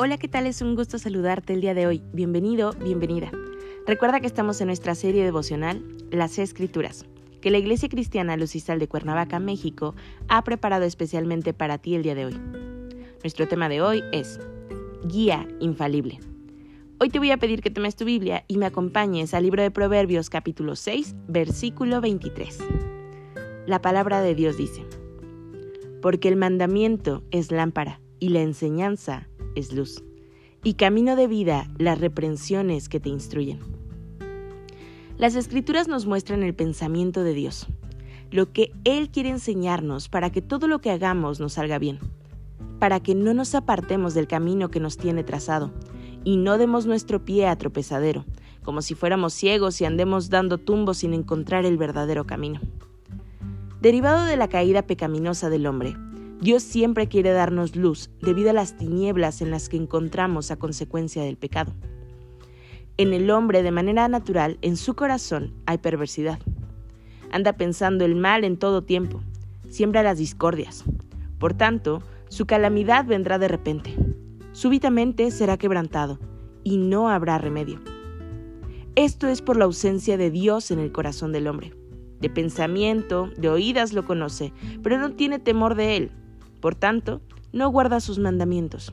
Hola, ¿qué tal? Es un gusto saludarte el día de hoy. Bienvenido, bienvenida. Recuerda que estamos en nuestra serie devocional Las Escrituras, que la Iglesia Cristiana Lucisal de Cuernavaca, México, ha preparado especialmente para ti el día de hoy. Nuestro tema de hoy es Guía Infalible. Hoy te voy a pedir que tomes tu Biblia y me acompañes al libro de Proverbios capítulo 6, versículo 23. La palabra de Dios dice, Porque el mandamiento es lámpara y la enseñanza es luz, y camino de vida las reprensiones que te instruyen. Las escrituras nos muestran el pensamiento de Dios, lo que Él quiere enseñarnos para que todo lo que hagamos nos salga bien, para que no nos apartemos del camino que nos tiene trazado y no demos nuestro pie a tropezadero, como si fuéramos ciegos y andemos dando tumbos sin encontrar el verdadero camino. Derivado de la caída pecaminosa del hombre, Dios siempre quiere darnos luz debido a las tinieblas en las que encontramos a consecuencia del pecado. En el hombre, de manera natural, en su corazón hay perversidad. Anda pensando el mal en todo tiempo, siembra las discordias. Por tanto, su calamidad vendrá de repente. Súbitamente será quebrantado y no habrá remedio. Esto es por la ausencia de Dios en el corazón del hombre. De pensamiento, de oídas lo conoce, pero no tiene temor de él por tanto, no guarda sus mandamientos,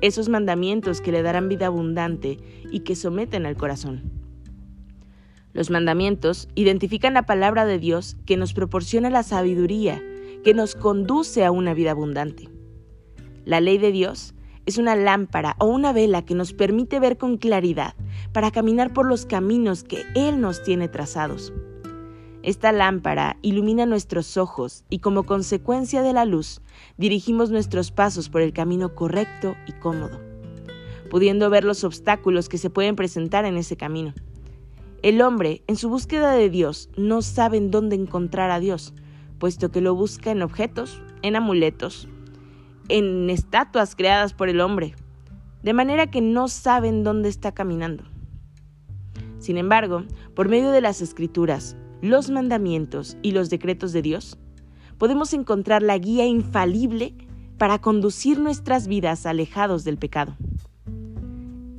esos mandamientos que le darán vida abundante y que someten al corazón. Los mandamientos identifican la palabra de Dios que nos proporciona la sabiduría, que nos conduce a una vida abundante. La ley de Dios es una lámpara o una vela que nos permite ver con claridad para caminar por los caminos que Él nos tiene trazados. Esta lámpara ilumina nuestros ojos y como consecuencia de la luz dirigimos nuestros pasos por el camino correcto y cómodo, pudiendo ver los obstáculos que se pueden presentar en ese camino. El hombre, en su búsqueda de Dios, no sabe en dónde encontrar a Dios, puesto que lo busca en objetos, en amuletos, en estatuas creadas por el hombre, de manera que no saben dónde está caminando. Sin embargo, por medio de las escrituras, los mandamientos y los decretos de Dios, podemos encontrar la guía infalible para conducir nuestras vidas alejados del pecado.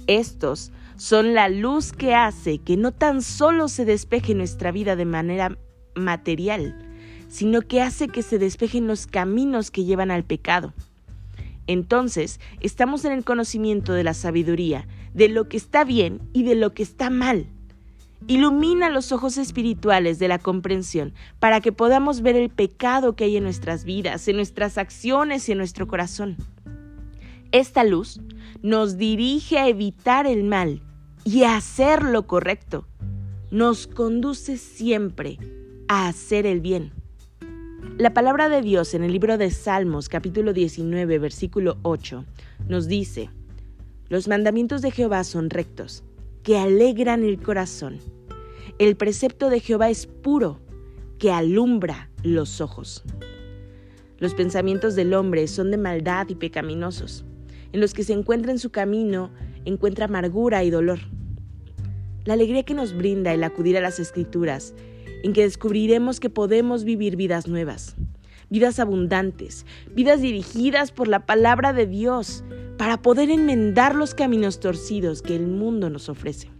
Estos son la luz que hace que no tan solo se despeje nuestra vida de manera material, sino que hace que se despejen los caminos que llevan al pecado. Entonces, estamos en el conocimiento de la sabiduría, de lo que está bien y de lo que está mal. Ilumina los ojos espirituales de la comprensión para que podamos ver el pecado que hay en nuestras vidas, en nuestras acciones y en nuestro corazón. Esta luz nos dirige a evitar el mal y a hacer lo correcto. Nos conduce siempre a hacer el bien. La palabra de Dios en el libro de Salmos capítulo 19 versículo 8 nos dice, Los mandamientos de Jehová son rectos, que alegran el corazón. El precepto de Jehová es puro, que alumbra los ojos. Los pensamientos del hombre son de maldad y pecaminosos. En los que se encuentra en su camino encuentra amargura y dolor. La alegría que nos brinda el acudir a las escrituras, en que descubriremos que podemos vivir vidas nuevas, vidas abundantes, vidas dirigidas por la palabra de Dios, para poder enmendar los caminos torcidos que el mundo nos ofrece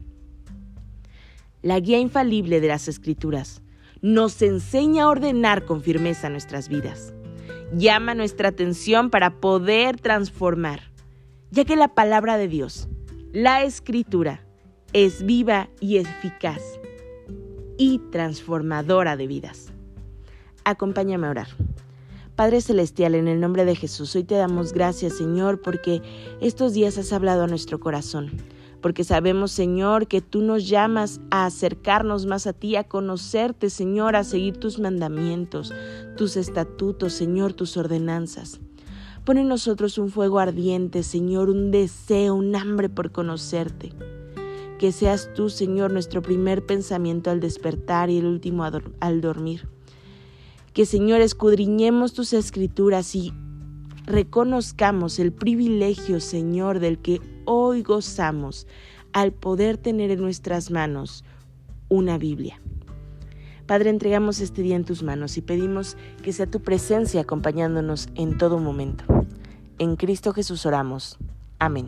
la guía infalible de las escrituras, nos enseña a ordenar con firmeza nuestras vidas. Llama nuestra atención para poder transformar, ya que la palabra de Dios, la escritura, es viva y eficaz y transformadora de vidas. Acompáñame a orar. Padre Celestial, en el nombre de Jesús, hoy te damos gracias, Señor, porque estos días has hablado a nuestro corazón porque sabemos, Señor, que tú nos llamas a acercarnos más a ti, a conocerte, Señor, a seguir tus mandamientos, tus estatutos, Señor, tus ordenanzas. Pon en nosotros un fuego ardiente, Señor, un deseo, un hambre por conocerte. Que seas tú, Señor, nuestro primer pensamiento al despertar y el último al dormir. Que, Señor, escudriñemos tus escrituras y reconozcamos el privilegio, Señor, del que hoy gozamos al poder tener en nuestras manos una Biblia. Padre, entregamos este día en tus manos y pedimos que sea tu presencia acompañándonos en todo momento. En Cristo Jesús oramos. Amén.